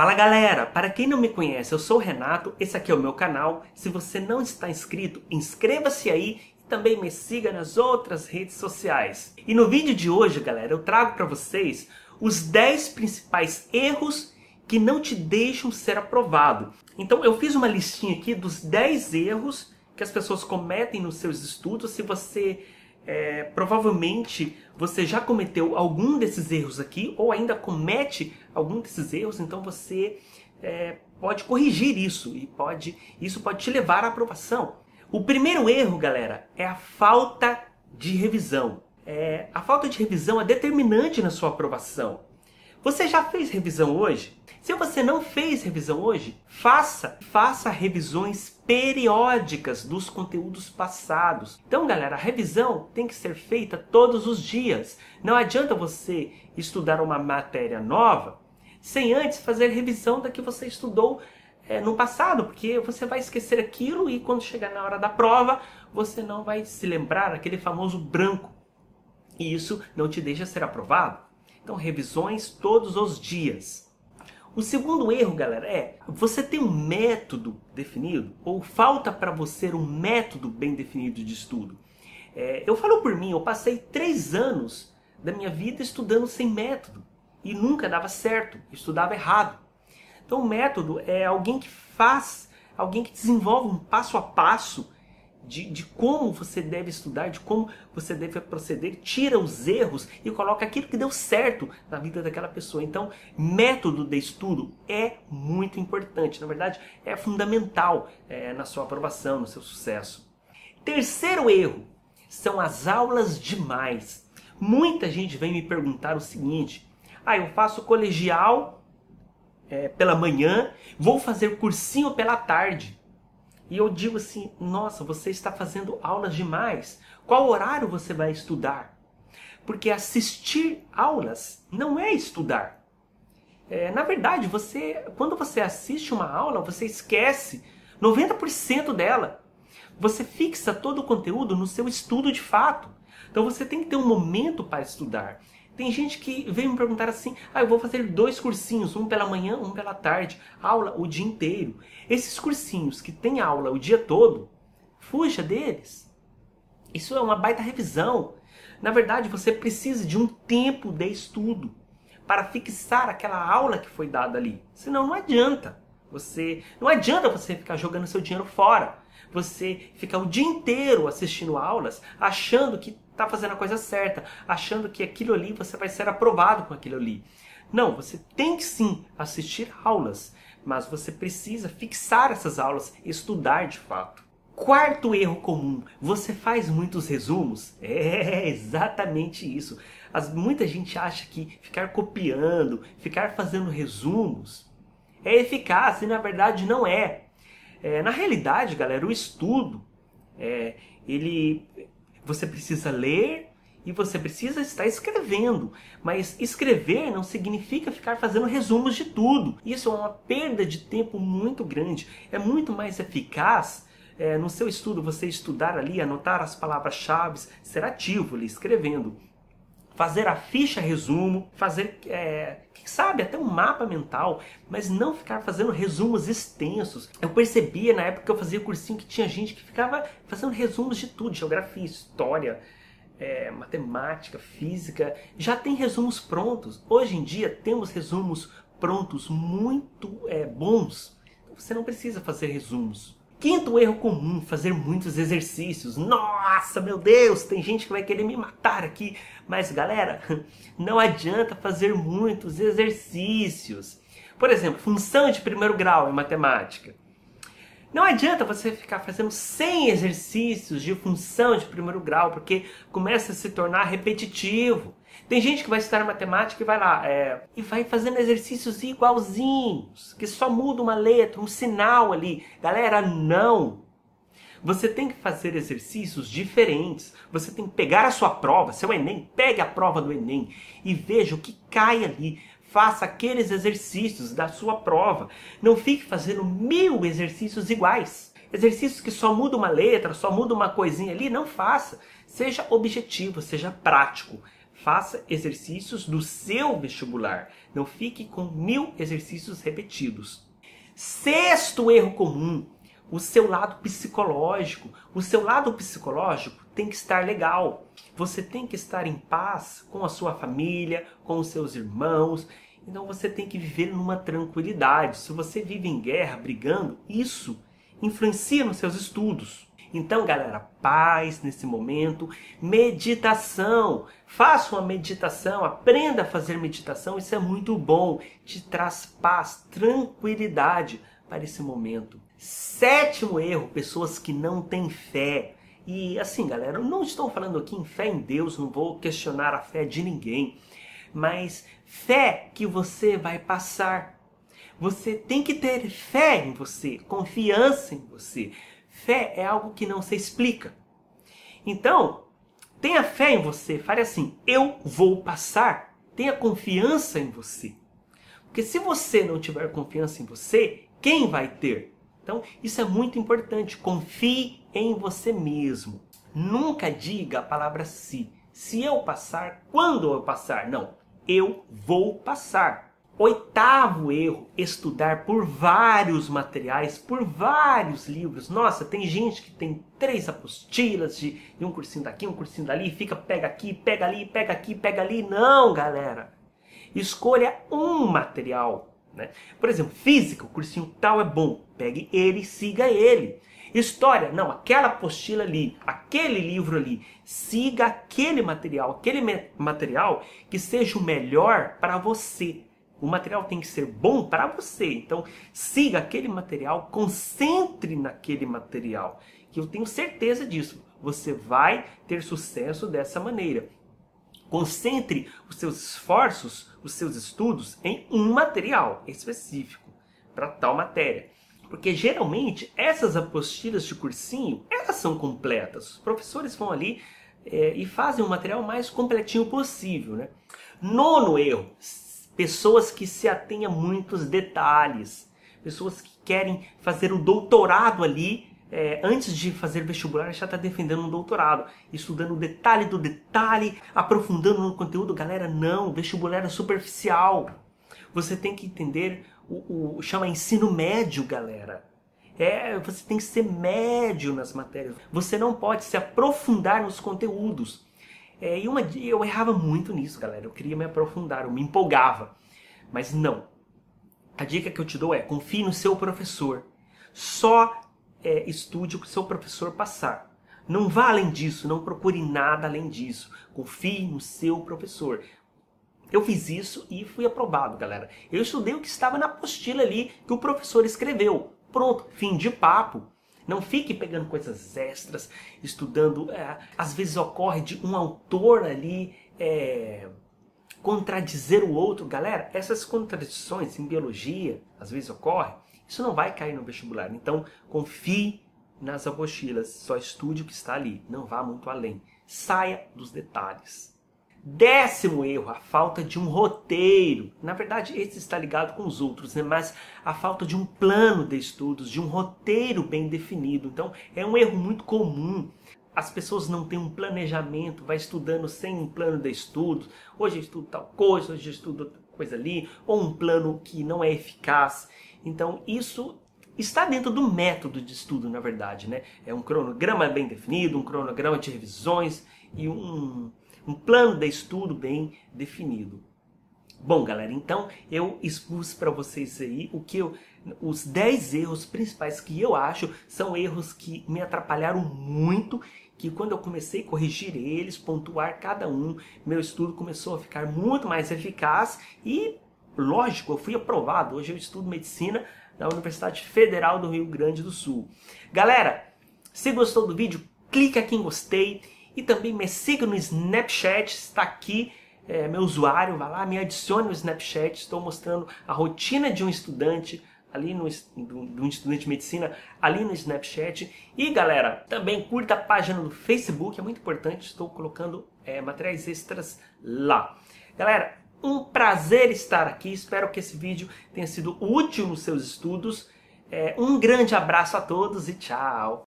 Fala galera, para quem não me conhece, eu sou o Renato, esse aqui é o meu canal. Se você não está inscrito, inscreva-se aí e também me siga nas outras redes sociais. E no vídeo de hoje, galera, eu trago para vocês os 10 principais erros que não te deixam ser aprovado. Então eu fiz uma listinha aqui dos 10 erros que as pessoas cometem nos seus estudos. Se você é, provavelmente você já cometeu algum desses erros aqui ou ainda comete algum desses erros, então você é, pode corrigir isso e pode isso pode te levar à aprovação. O primeiro erro, galera, é a falta de revisão. É, a falta de revisão é determinante na sua aprovação. Você já fez revisão hoje? Se você não fez revisão hoje, faça, faça revisões periódicas dos conteúdos passados. Então, galera, a revisão tem que ser feita todos os dias. Não adianta você estudar uma matéria nova sem antes fazer revisão da que você estudou é, no passado, porque você vai esquecer aquilo e quando chegar na hora da prova, você não vai se lembrar aquele famoso branco. E isso não te deixa ser aprovado. Então, revisões todos os dias. O segundo erro, galera, é você tem um método definido ou falta para você um método bem definido de estudo. É, eu falo por mim, eu passei três anos da minha vida estudando sem método e nunca dava certo, estudava errado. Então, o método é alguém que faz, alguém que desenvolve um passo a passo de, de, como você deve estudar, de como você deve proceder, tira os erros e coloca aquilo que deu certo na vida daquela pessoa. Então, método de estudo é muito importante, na verdade, é fundamental é, na sua aprovação, no seu sucesso. Terceiro erro são as aulas demais. Muita gente vem me perguntar o seguinte: ah, eu faço colegial é, pela manhã, vou fazer cursinho pela tarde. E eu digo assim: nossa, você está fazendo aulas demais. Qual horário você vai estudar? Porque assistir aulas não é estudar. É, na verdade, você, quando você assiste uma aula, você esquece 90% dela. Você fixa todo o conteúdo no seu estudo de fato. Então você tem que ter um momento para estudar. Tem gente que vem me perguntar assim: ah, eu vou fazer dois cursinhos, um pela manhã, um pela tarde, aula o dia inteiro. Esses cursinhos que tem aula o dia todo, fuja deles. Isso é uma baita revisão. Na verdade, você precisa de um tempo de estudo para fixar aquela aula que foi dada ali. Senão não adianta. Você não adianta você ficar jogando seu dinheiro fora. Você ficar o dia inteiro assistindo aulas, achando que está fazendo a coisa certa, achando que aquilo ali você vai ser aprovado com aquilo ali. Não, você tem que sim assistir aulas, mas você precisa fixar essas aulas, estudar de fato. Quarto erro comum, você faz muitos resumos? É exatamente isso. As, muita gente acha que ficar copiando, ficar fazendo resumos é eficaz e na verdade não é. é na realidade, galera, o estudo é, ele você precisa ler e você precisa estar escrevendo. Mas escrever não significa ficar fazendo resumos de tudo. Isso é uma perda de tempo muito grande. É muito mais eficaz é, no seu estudo você estudar ali, anotar as palavras-chave, ser ativo ali, escrevendo. Fazer a ficha resumo, fazer, é, quem sabe, até um mapa mental, mas não ficar fazendo resumos extensos. Eu percebia na época que eu fazia cursinho que tinha gente que ficava fazendo resumos de tudo, geografia, história, é, matemática, física, já tem resumos prontos. Hoje em dia temos resumos prontos muito é, bons. Então você não precisa fazer resumos. Quinto erro comum, fazer muitos exercícios. Nossa, meu Deus, tem gente que vai querer me matar aqui. Mas galera, não adianta fazer muitos exercícios. Por exemplo, função de primeiro grau em matemática. Não adianta você ficar fazendo 100 exercícios de função de primeiro grau, porque começa a se tornar repetitivo. Tem gente que vai estudar matemática e vai lá é, e vai fazendo exercícios igualzinhos, que só muda uma letra, um sinal ali. Galera, não! Você tem que fazer exercícios diferentes. Você tem que pegar a sua prova, seu Enem, pegue a prova do Enem e veja o que cai ali. Faça aqueles exercícios da sua prova. Não fique fazendo mil exercícios iguais. Exercícios que só muda uma letra, só muda uma coisinha ali, não faça. Seja objetivo, seja prático. Faça exercícios do seu vestibular. Não fique com mil exercícios repetidos. Sexto erro comum: o seu lado psicológico. O seu lado psicológico tem que estar legal. Você tem que estar em paz com a sua família, com os seus irmãos. Então você tem que viver numa tranquilidade. Se você vive em guerra, brigando, isso influencia nos seus estudos. Então, galera, paz nesse momento, meditação. Faça uma meditação, aprenda a fazer meditação, isso é muito bom. Te traz paz, tranquilidade para esse momento. Sétimo erro, pessoas que não têm fé. E assim, galera, eu não estou falando aqui em fé em Deus, não vou questionar a fé de ninguém, mas fé que você vai passar. Você tem que ter fé em você, confiança em você. Fé é algo que não se explica. Então, tenha fé em você. Fale assim: eu vou passar. Tenha confiança em você. Porque se você não tiver confiança em você, quem vai ter? Então, isso é muito importante. Confie em você mesmo. Nunca diga a palavra se. Se eu passar, quando eu passar? Não. Eu vou passar. Oitavo erro, estudar por vários materiais, por vários livros. Nossa, tem gente que tem três apostilas de, de um cursinho daqui, um cursinho dali, fica pega aqui, pega ali, pega aqui, pega ali. Não, galera. Escolha um material. Né? Por exemplo, física, o cursinho tal é bom. Pegue ele, siga ele. História, não, aquela apostila ali, aquele livro ali. Siga aquele material, aquele material que seja o melhor para você o material tem que ser bom para você. Então, siga aquele material, concentre naquele material. Que eu tenho certeza disso. Você vai ter sucesso dessa maneira. Concentre os seus esforços, os seus estudos em um material específico para tal matéria. Porque geralmente essas apostilas de cursinho, elas são completas. Os professores vão ali é, e fazem o material mais completinho possível. Né? Nono erro, pessoas que se atêm a muitos detalhes, pessoas que querem fazer o doutorado ali é, antes de fazer vestibular já está defendendo um doutorado, estudando detalhe do detalhe, aprofundando no conteúdo. Galera, não, vestibular é superficial. Você tem que entender o, o chama ensino médio, galera. É, você tem que ser médio nas matérias. Você não pode se aprofundar nos conteúdos. É, e uma, eu errava muito nisso, galera. Eu queria me aprofundar, eu me empolgava. Mas não. A dica que eu te dou é confie no seu professor. Só é, estude o que seu professor passar. Não vá além disso, não procure nada além disso. Confie no seu professor. Eu fiz isso e fui aprovado, galera. Eu estudei o que estava na apostila ali que o professor escreveu. Pronto, fim de papo. Não fique pegando coisas extras, estudando. É, às vezes ocorre de um autor ali é, contradizer o outro. Galera, essas contradições em biologia às vezes ocorrem. Isso não vai cair no vestibular. Então, confie nas apostilas. Só estude o que está ali. Não vá muito além. Saia dos detalhes. Décimo erro, a falta de um roteiro. Na verdade, esse está ligado com os outros, né? mas a falta de um plano de estudos, de um roteiro bem definido. Então, é um erro muito comum. As pessoas não têm um planejamento, vai estudando sem um plano de estudos. Hoje eu estudo tal coisa, hoje eu estudo outra coisa ali, ou um plano que não é eficaz. Então, isso está dentro do método de estudo, na verdade, né? É um cronograma bem definido, um cronograma de revisões e um um plano de estudo bem definido. Bom, galera, então eu expus para vocês aí o que eu, os 10 erros principais que eu acho são erros que me atrapalharam muito, que quando eu comecei a corrigir eles, pontuar cada um, meu estudo começou a ficar muito mais eficaz e, lógico, eu fui aprovado. Hoje eu estudo medicina na Universidade Federal do Rio Grande do Sul. Galera, se gostou do vídeo, clique aqui em gostei e também me siga no Snapchat, está aqui é, meu usuário, vá lá, me adicione no Snapchat, estou mostrando a rotina de um estudante ali no um estudante de medicina ali no Snapchat. E galera também curta a página do Facebook é muito importante. Estou colocando é, materiais extras lá. Galera um prazer estar aqui. Espero que esse vídeo tenha sido útil nos seus estudos. É, um grande abraço a todos e tchau